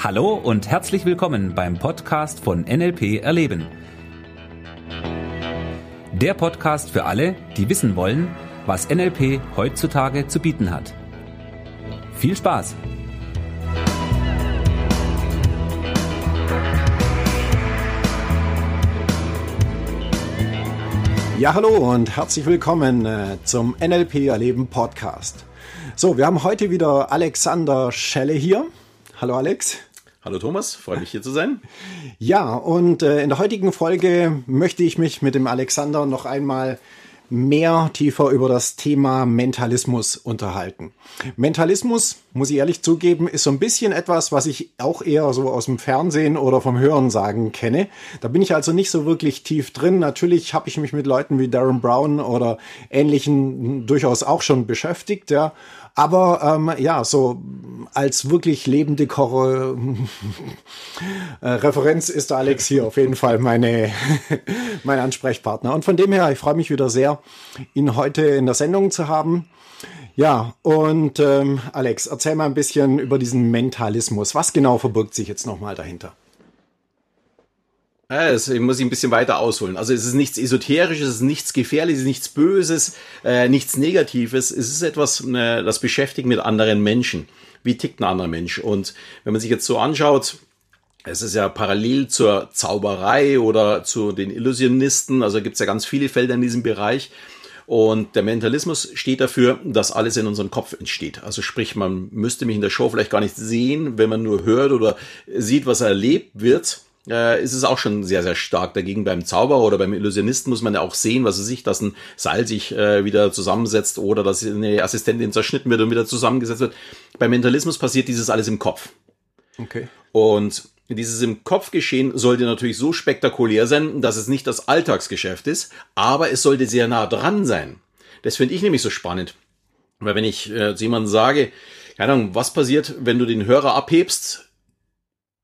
Hallo und herzlich willkommen beim Podcast von NLP Erleben. Der Podcast für alle, die wissen wollen, was NLP heutzutage zu bieten hat. Viel Spaß! Ja, hallo und herzlich willkommen äh, zum NLP Erleben Podcast. So, wir haben heute wieder Alexander Schelle hier. Hallo Alex. Hallo Thomas, freue mich hier zu sein. Ja, und äh, in der heutigen Folge möchte ich mich mit dem Alexander noch einmal mehr tiefer über das Thema Mentalismus unterhalten. Mentalismus, muss ich ehrlich zugeben, ist so ein bisschen etwas, was ich auch eher so aus dem Fernsehen oder vom Hören sagen kenne. Da bin ich also nicht so wirklich tief drin. Natürlich habe ich mich mit Leuten wie Darren Brown oder ähnlichen durchaus auch schon beschäftigt, ja. Aber ähm, ja, so als wirklich lebende Koche äh, Referenz ist Alex hier auf jeden Fall meine, mein Ansprechpartner. Und von dem her, ich freue mich wieder sehr, ihn heute in der Sendung zu haben. Ja, und ähm, Alex, erzähl mal ein bisschen über diesen Mentalismus. Was genau verbirgt sich jetzt nochmal dahinter? Das muss ich ein bisschen weiter ausholen. Also es ist nichts Esoterisches, es ist nichts Gefährliches, nichts Böses, äh, nichts Negatives. Es ist etwas, äh, das beschäftigt mit anderen Menschen. Wie tickt ein anderer Mensch? Und wenn man sich jetzt so anschaut, es ist ja parallel zur Zauberei oder zu den Illusionisten, also gibt es ja ganz viele Felder in diesem Bereich. Und der Mentalismus steht dafür, dass alles in unserem Kopf entsteht. Also sprich, man müsste mich in der Show vielleicht gar nicht sehen, wenn man nur hört oder sieht, was erlebt wird äh, ist es auch schon sehr, sehr stark dagegen. Beim Zauberer oder beim Illusionisten muss man ja auch sehen, was er sich, dass ein Seil sich äh, wieder zusammensetzt oder dass eine Assistentin zerschnitten wird und wieder zusammengesetzt wird. Beim Mentalismus passiert dieses alles im Kopf. Okay. Und dieses im Kopf geschehen sollte natürlich so spektakulär sein, dass es nicht das Alltagsgeschäft ist, aber es sollte sehr nah dran sein. Das finde ich nämlich so spannend. Weil wenn ich äh, zu jemandem sage, keine Ahnung, was passiert, wenn du den Hörer abhebst,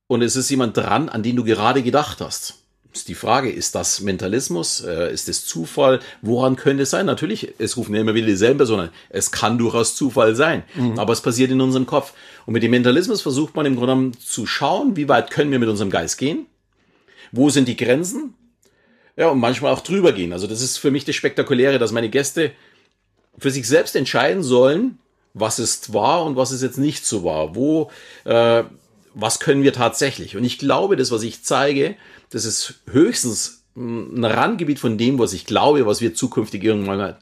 und es ist jemand dran, an den du gerade gedacht hast. Ist die Frage, ist das Mentalismus? Äh, ist es Zufall? Woran könnte es sein? Natürlich, es rufen ja immer wieder dieselben Personen. Es kann durchaus Zufall sein. Mhm. Aber es passiert in unserem Kopf. Und mit dem Mentalismus versucht man im Grunde genommen zu schauen, wie weit können wir mit unserem Geist gehen? Wo sind die Grenzen? Ja, und manchmal auch drüber gehen. Also das ist für mich das Spektakuläre, dass meine Gäste für sich selbst entscheiden sollen, was ist wahr und was ist jetzt nicht so wahr. Wo äh, was können wir tatsächlich? Und ich glaube, das, was ich zeige, das ist höchstens ein Randgebiet von dem, was ich glaube, was wir zukünftig irgendwann mal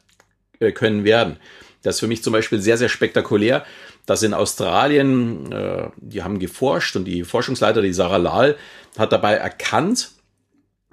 äh, können werden. Das ist für mich zum Beispiel sehr, sehr spektakulär, dass in Australien, äh, die haben geforscht und die Forschungsleiter, die Sarah Lahl, hat dabei erkannt,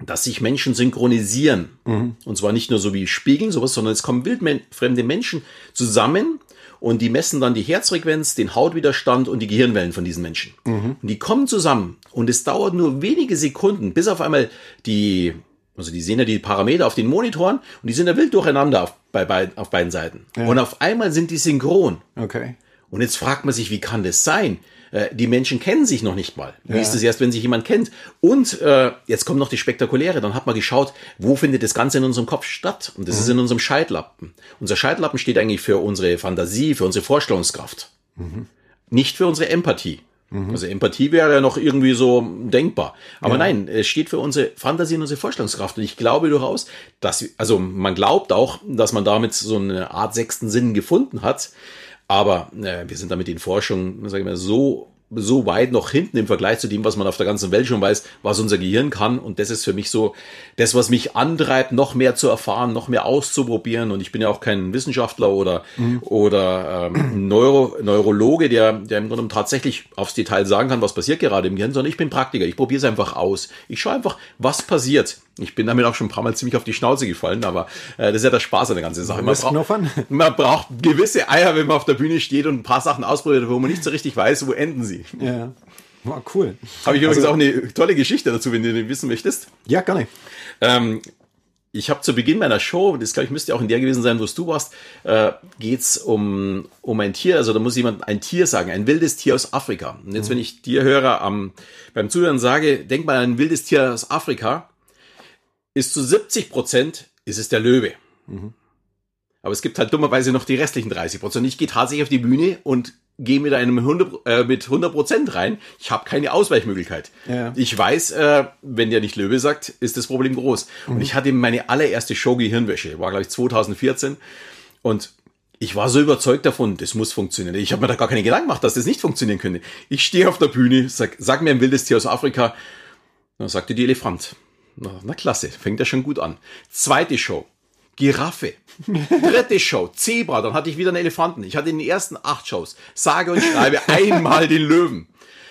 dass sich Menschen synchronisieren. Mhm. Und zwar nicht nur so wie Spiegeln, sowas, sondern es kommen wildfremde Menschen zusammen und die messen dann die Herzfrequenz, den Hautwiderstand und die Gehirnwellen von diesen Menschen. Mhm. Und die kommen zusammen und es dauert nur wenige Sekunden, bis auf einmal die, also die sehen ja die Parameter auf den Monitoren und die sind ja wild durcheinander auf, bei, bei, auf beiden Seiten. Ja. Und auf einmal sind die synchron. Okay. Und jetzt fragt man sich, wie kann das sein? Äh, die Menschen kennen sich noch nicht mal. Wie ja. ist es erst, wenn sich jemand kennt? Und äh, jetzt kommt noch die spektakuläre. Dann hat man geschaut, wo findet das Ganze in unserem Kopf statt? Und das mhm. ist in unserem Scheitlappen. Unser Scheitlappen steht eigentlich für unsere Fantasie, für unsere Vorstellungskraft. Mhm. Nicht für unsere Empathie. Mhm. Also Empathie wäre ja noch irgendwie so denkbar. Aber ja. nein, es steht für unsere Fantasie und unsere Vorstellungskraft. Und ich glaube durchaus, dass, also man glaubt auch, dass man damit so eine Art sechsten Sinn gefunden hat. Aber äh, wir sind damit in Forschung, sage ich mal, so so weit noch hinten im Vergleich zu dem, was man auf der ganzen Welt schon weiß, was unser Gehirn kann. Und das ist für mich so das, was mich antreibt, noch mehr zu erfahren, noch mehr auszuprobieren. Und ich bin ja auch kein Wissenschaftler oder, mhm. oder ähm, Neuro, Neurologe, der, der im Grunde tatsächlich aufs Detail sagen kann, was passiert gerade im Gehirn, sondern ich bin Praktiker. Ich probiere es einfach aus. Ich schaue einfach, was passiert. Ich bin damit auch schon ein paar Mal ziemlich auf die Schnauze gefallen, aber äh, das ist ja der Spaß an der ganzen Sache. Man, brauch, man braucht gewisse Eier, wenn man auf der Bühne steht und ein paar Sachen ausprobiert, wo man nicht so richtig weiß, wo enden sie. Ja. War cool. Habe ich übrigens also, auch eine tolle Geschichte dazu, wenn du wissen möchtest. Ja, gar nicht. Ähm, ich habe zu Beginn meiner Show, das glaube ich müsste auch in der gewesen sein, wo du warst, äh, geht's um, um ein Tier, also da muss jemand ein Tier sagen, ein wildes Tier aus Afrika. Und jetzt, mhm. wenn ich dir höre, am, beim Zuhören sage, denk mal an ein wildes Tier aus Afrika, ist zu 70 Prozent ist es der Löwe. Mhm. Aber es gibt halt dummerweise noch die restlichen 30 Prozent. Ich gehe tatsächlich auf die Bühne und gehe mit einem 100, äh, mit 100 Prozent rein. Ich habe keine Ausweichmöglichkeit. Ja. Ich weiß, äh, wenn der nicht Löwe sagt, ist das Problem groß. Mhm. Und ich hatte meine allererste Show Gehirnwäsche, war glaube ich 2014 und ich war so überzeugt davon, das muss funktionieren. Ich habe mir da gar keine Gedanken gemacht, dass das nicht funktionieren könnte. Ich stehe auf der Bühne, sag, sag mir ein wildes Tier aus Afrika. Dann sagte die Elefant. Na, na klasse, fängt ja schon gut an. Zweite Show, Giraffe. Dritte Show, Zebra, dann hatte ich wieder einen Elefanten. Ich hatte in den ersten acht Shows, sage und schreibe, einmal den Löwen.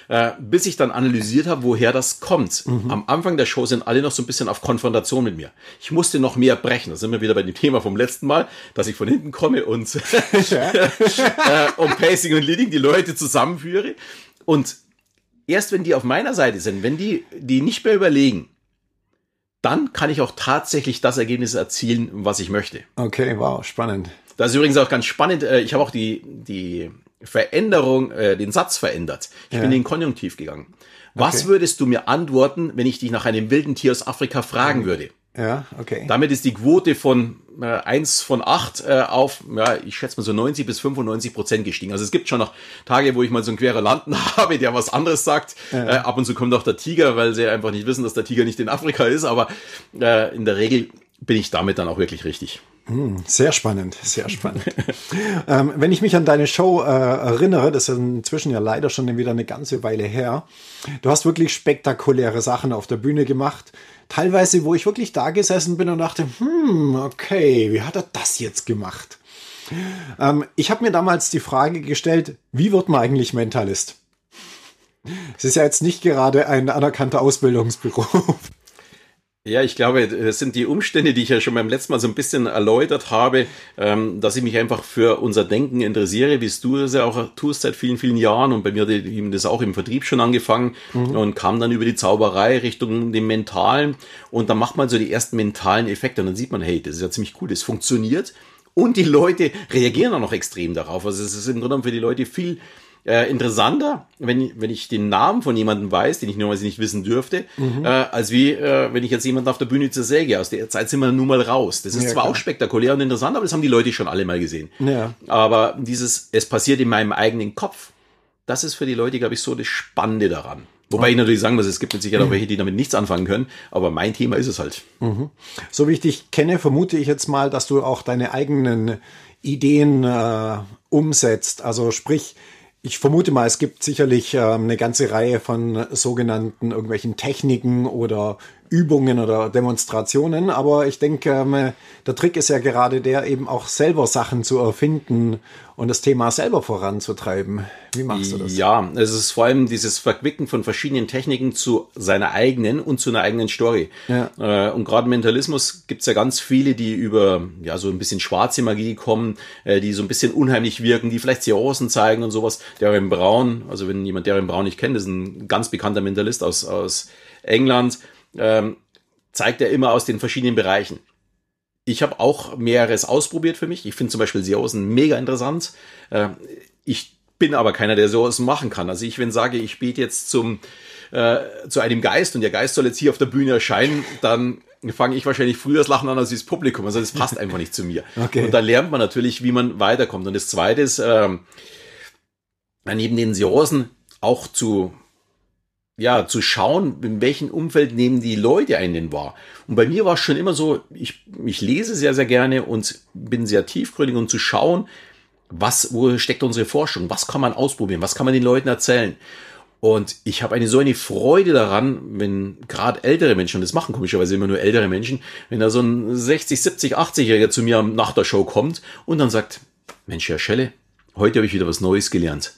Äh, bis ich dann analysiert habe, woher das kommt. Am Anfang der Show sind alle noch so ein bisschen auf Konfrontation mit mir. Ich musste noch mehr brechen. Da sind wir wieder bei dem Thema vom letzten Mal, dass ich von hinten komme und, äh, und Pacing und Leading die Leute zusammenführe. Und erst wenn die auf meiner Seite sind, wenn die, die nicht mehr überlegen, dann kann ich auch tatsächlich das Ergebnis erzielen, was ich möchte. Okay, wow, spannend. Das ist übrigens auch ganz spannend. äh, Ich habe auch die, die Veränderung, äh, den Satz verändert. Ich Ja. bin in den Konjunktiv gegangen. Was Okay. würdest du mir antworten, wenn ich dich nach einem wilden Tier aus Afrika fragen würde? Ja, okay. Damit ist die Quote von äh, 1 von 8 äh, auf, ja, ich schätze mal so 90 bis 95 Prozent gestiegen. Also es gibt schon noch Tage, wo ich mal so einen Querulanten habe, der was anderes sagt. Äh, ab und zu kommt auch der Tiger, weil sie einfach nicht wissen, dass der Tiger nicht in Afrika ist. Aber äh, in der Regel bin ich damit dann auch wirklich richtig. Sehr spannend, sehr spannend. ähm, wenn ich mich an deine Show äh, erinnere, das ist inzwischen ja leider schon wieder eine ganze Weile her, du hast wirklich spektakuläre Sachen auf der Bühne gemacht. Teilweise, wo ich wirklich da gesessen bin und dachte, hm, okay, wie hat er das jetzt gemacht? Ähm, ich habe mir damals die Frage gestellt, wie wird man eigentlich Mentalist? Es ist ja jetzt nicht gerade ein anerkannter Ausbildungsberuf. Ja, ich glaube, das sind die Umstände, die ich ja schon beim letzten Mal so ein bisschen erläutert habe, ähm, dass ich mich einfach für unser Denken interessiere, wie es du es ja auch tust seit vielen, vielen Jahren. Und bei mir hat eben das auch im Vertrieb schon angefangen und kam dann über die Zauberei Richtung dem Mentalen. Und dann macht man so die ersten mentalen Effekte und dann sieht man, hey, das ist ja ziemlich cool, das funktioniert. Und die Leute reagieren auch noch extrem darauf. Also es ist im Grunde genommen für die Leute viel äh, interessanter, wenn, wenn ich den Namen von jemandem weiß, den ich normalerweise nicht wissen dürfte, äh, als wie äh, wenn ich jetzt jemanden auf der Bühne zersäge. Aus der Zeit sind wir nun mal raus. Das ist Ja, zwar klar. auch spektakulär und interessant, aber das haben die Leute schon alle mal gesehen. Ja. Aber dieses, es passiert in meinem eigenen Kopf, das ist für die Leute, glaube ich, so das Spannende daran. Wobei ich natürlich sagen muss, es gibt mit Sicherheit auch welche, die damit nichts anfangen können, aber mein Thema ist es halt. So wie ich dich kenne, vermute ich jetzt mal, dass du auch deine eigenen Ideen äh, umsetzt. Also sprich, ich vermute mal, es gibt sicherlich ähm, eine ganze Reihe von sogenannten irgendwelchen Techniken oder Übungen oder Demonstrationen. Aber ich denke, ähm, der Trick ist ja gerade der, eben auch selber Sachen zu erfinden und das Thema selber voranzutreiben. Wie machst du das? Ja, es ist vor allem dieses Verquicken von verschiedenen Techniken zu seiner eigenen und zu einer eigenen Story. Ja. Äh, und gerade Mentalismus gibt's ja ganz viele, die über ja so ein bisschen schwarze Magie kommen, äh, die so ein bisschen unheimlich wirken, die vielleicht Seancen zeigen und sowas. Darren Brown, also wenn jemand Darren Brown nicht kennt, ist ein ganz bekannter Mentalist aus, aus England, ähm, zeigt er immer aus den verschiedenen Bereichen. Ich habe auch mehreres ausprobiert für mich. Ich finde zum Beispiel Seancen mega interessant. Äh, ich bin aber keiner, der Seancen machen kann. Also ich, wenn sage, ich bete jetzt zum äh, zu einem Geist und der Geist soll jetzt hier auf der Bühne erscheinen, dann fange ich wahrscheinlich früher das Lachen an als das Publikum. Also das passt einfach nicht zu mir. Okay. Und da lernt man natürlich, wie man weiterkommt. Und das Zweite ist, ähm, neben den Seancen auch zu ja, zu schauen, in welchem Umfeld nehmen die Leute einen denn wahr. Und bei mir war es schon immer so, ich, ich lese sehr, sehr gerne und bin sehr tiefgründig und zu schauen, was, wo steckt unsere Forschung, was kann man ausprobieren, was kann man den Leuten erzählen. Und ich habe eine so eine Freude daran, wenn gerade ältere Menschen, und das machen komischerweise immer nur ältere Menschen, wenn da so ein 60, 70, 80-Jähriger zu mir nach der Show kommt und dann sagt, Mensch, Herr Schelle, heute habe ich wieder was Neues gelernt.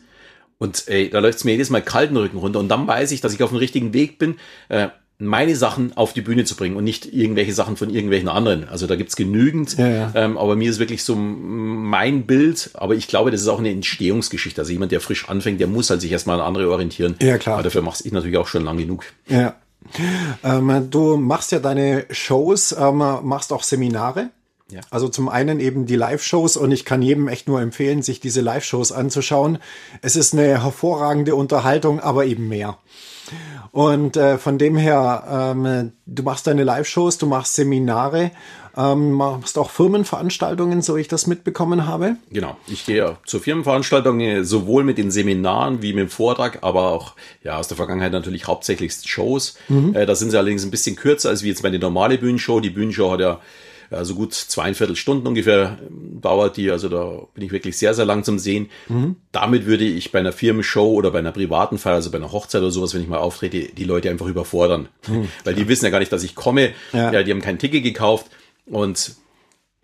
Und ey, da läuft's mir jedes Mal kalten Rücken runter. Und dann weiß ich, dass ich auf dem richtigen Weg bin, äh, meine Sachen auf die Bühne zu bringen und nicht irgendwelche Sachen von irgendwelchen anderen. Also da gibt's genügend. Ja, ja. Ähm, aber mir ist wirklich so mein Bild. Aber ich glaube, das ist auch eine Entstehungsgeschichte. Also jemand, der frisch anfängt, der muss halt sich erstmal an andere orientieren. Ja, klar. Aber dafür mache ich natürlich auch schon lang genug. Ja. Ähm, du machst ja deine Shows, ähm, machst auch Seminare. Ja. Also zum einen eben die Live-Shows und ich kann jedem echt nur empfehlen, sich diese Live-Shows anzuschauen. Es ist eine hervorragende Unterhaltung, aber eben mehr. Und äh, von dem her, ähm, du machst deine Live-Shows, du machst Seminare, ähm, machst auch Firmenveranstaltungen, so ich das mitbekommen habe. Genau, ich gehe zur Firmenveranstaltung sowohl mit den Seminaren wie mit dem Vortrag, aber auch ja aus der Vergangenheit natürlich hauptsächlich Shows. Mhm. Äh, da sind sie allerdings ein bisschen kürzer als wie jetzt meine normale Bühnenshow. Die Bühnenshow hat ja also gut zweieinviertel Stunden ungefähr dauert die. Also da bin ich wirklich sehr, sehr lang zum Sehen. Mhm. Damit würde ich bei einer Firmenshow oder bei einer privaten Feier, also bei einer Hochzeit oder sowas, wenn ich mal auftrete, die Leute einfach überfordern. Mhm. Weil die wissen ja gar nicht, dass ich komme. Ja. ja, die haben kein Ticket gekauft. Und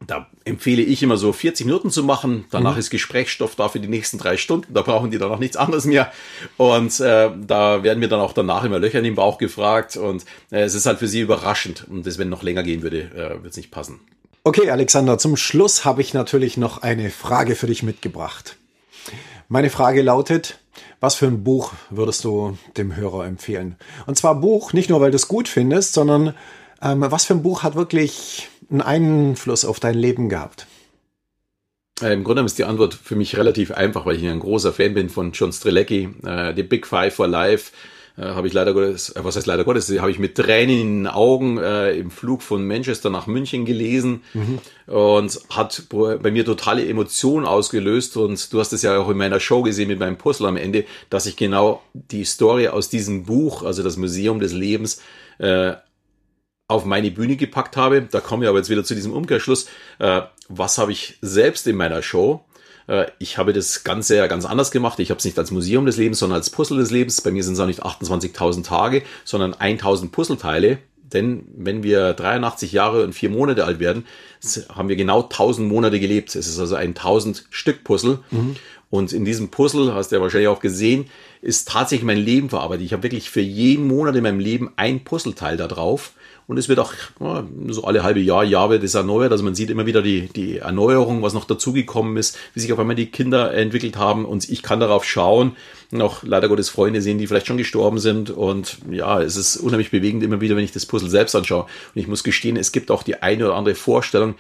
da empfehle ich immer so 40 Minuten zu machen. Danach mhm. ist Gesprächsstoff da für die nächsten drei Stunden. Da brauchen die dann auch nichts anderes mehr. Und äh, da werden mir dann auch danach immer Löcher in den Bauch gefragt. Und äh, es ist halt für sie überraschend. Und das, wenn noch länger gehen würde, äh, wird es nicht passen. Okay, Alexander, zum Schluss habe ich natürlich noch eine Frage für dich mitgebracht. Meine Frage lautet, was für ein Buch würdest du dem Hörer empfehlen? Und zwar Buch, nicht nur weil du es gut findest, sondern ähm, was für ein Buch hat wirklich einen Einfluss auf dein Leben gehabt? Äh, Im Grunde ist die Antwort für mich relativ einfach, weil ich ein großer Fan bin von John Strelecki. Äh, The Big Five for Life äh, habe ich leider Gottes, äh, was heißt leider Gottes, habe ich mit Tränen in den Augen äh, im Flug von Manchester nach München gelesen mhm. und hat bei mir totale Emotionen ausgelöst. Und du hast es ja auch in meiner Show gesehen mit meinem Puzzle am Ende, dass ich genau die Story aus diesem Buch, also das Museum des Lebens, äh, auf meine Bühne gepackt habe. Da komme ich aber jetzt wieder zu diesem Umkehrschluss. Äh, was habe ich selbst in meiner Show? Äh, ich habe das Ganze ja ganz anders gemacht. Ich habe es nicht als Museum des Lebens, sondern als Puzzle des Lebens. Bei mir sind es auch nicht 28.000 Tage, sondern 1.000 Puzzleteile. Denn wenn wir 83 Jahre und vier Monate alt werden, haben wir genau 1000 Monate gelebt. Es ist also ein 1000 Stück Puzzle. Mhm. Und in diesem Puzzle, hast du ja wahrscheinlich auch gesehen, ist tatsächlich mein Leben verarbeitet. Ich habe wirklich für jeden Monat in meinem Leben ein Puzzleteil da drauf. Und es wird auch ja, so alle halbe Jahr, Jahr wird es erneuert. Also man sieht immer wieder die, die Erneuerung, was noch dazugekommen ist, wie sich auf einmal die Kinder entwickelt haben. Und ich kann darauf schauen, noch leider Gottes Freunde sehen, die vielleicht schon gestorben sind. Und ja, es ist unheimlich bewegend immer wieder, wenn ich das Puzzle selbst anschaue. Und ich muss gestehen, es gibt auch die eine oder andere Vorstellung,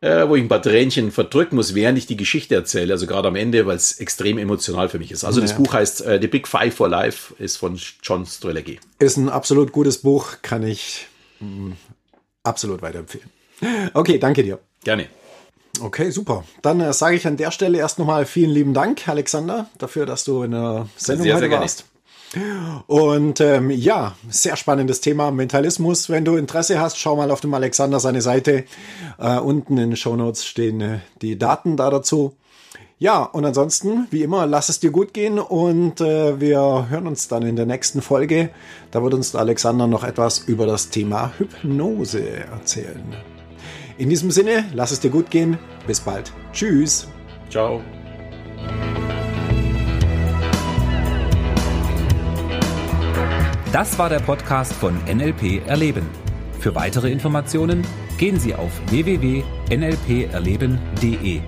äh, wo ich ein paar Tränchen verdrücken muss, während ich die Geschichte erzähle. Also gerade am Ende, weil es extrem emotional für mich ist. Also ja. das Buch heißt äh, The Big Five for Life, ist von John Strelecki. Ist ein absolut gutes Buch, kann ich absolut weiterempfehlen. Okay, danke dir. Gerne. Okay, super. Dann äh, sage ich an der Stelle erst nochmal vielen lieben Dank, Alexander, dafür, dass du in der Sendung sehr, heute sehr warst. Und ähm, ja, sehr spannendes Thema Mentalismus. Wenn du Interesse hast, schau mal auf dem Alexander seine Seite. Äh, unten in den Show Notes stehen äh, die Daten da dazu. Ja, und ansonsten, wie immer, lass es dir gut gehen und äh, wir hören uns dann in der nächsten Folge. Da wird uns Alexander noch etwas über das Thema Hypnose erzählen. In diesem Sinne, lass es dir gut gehen. Bis bald. Tschüss. Ciao. Das war der Podcast von NLP Erleben. Für weitere Informationen gehen Sie auf www.nlperleben.de.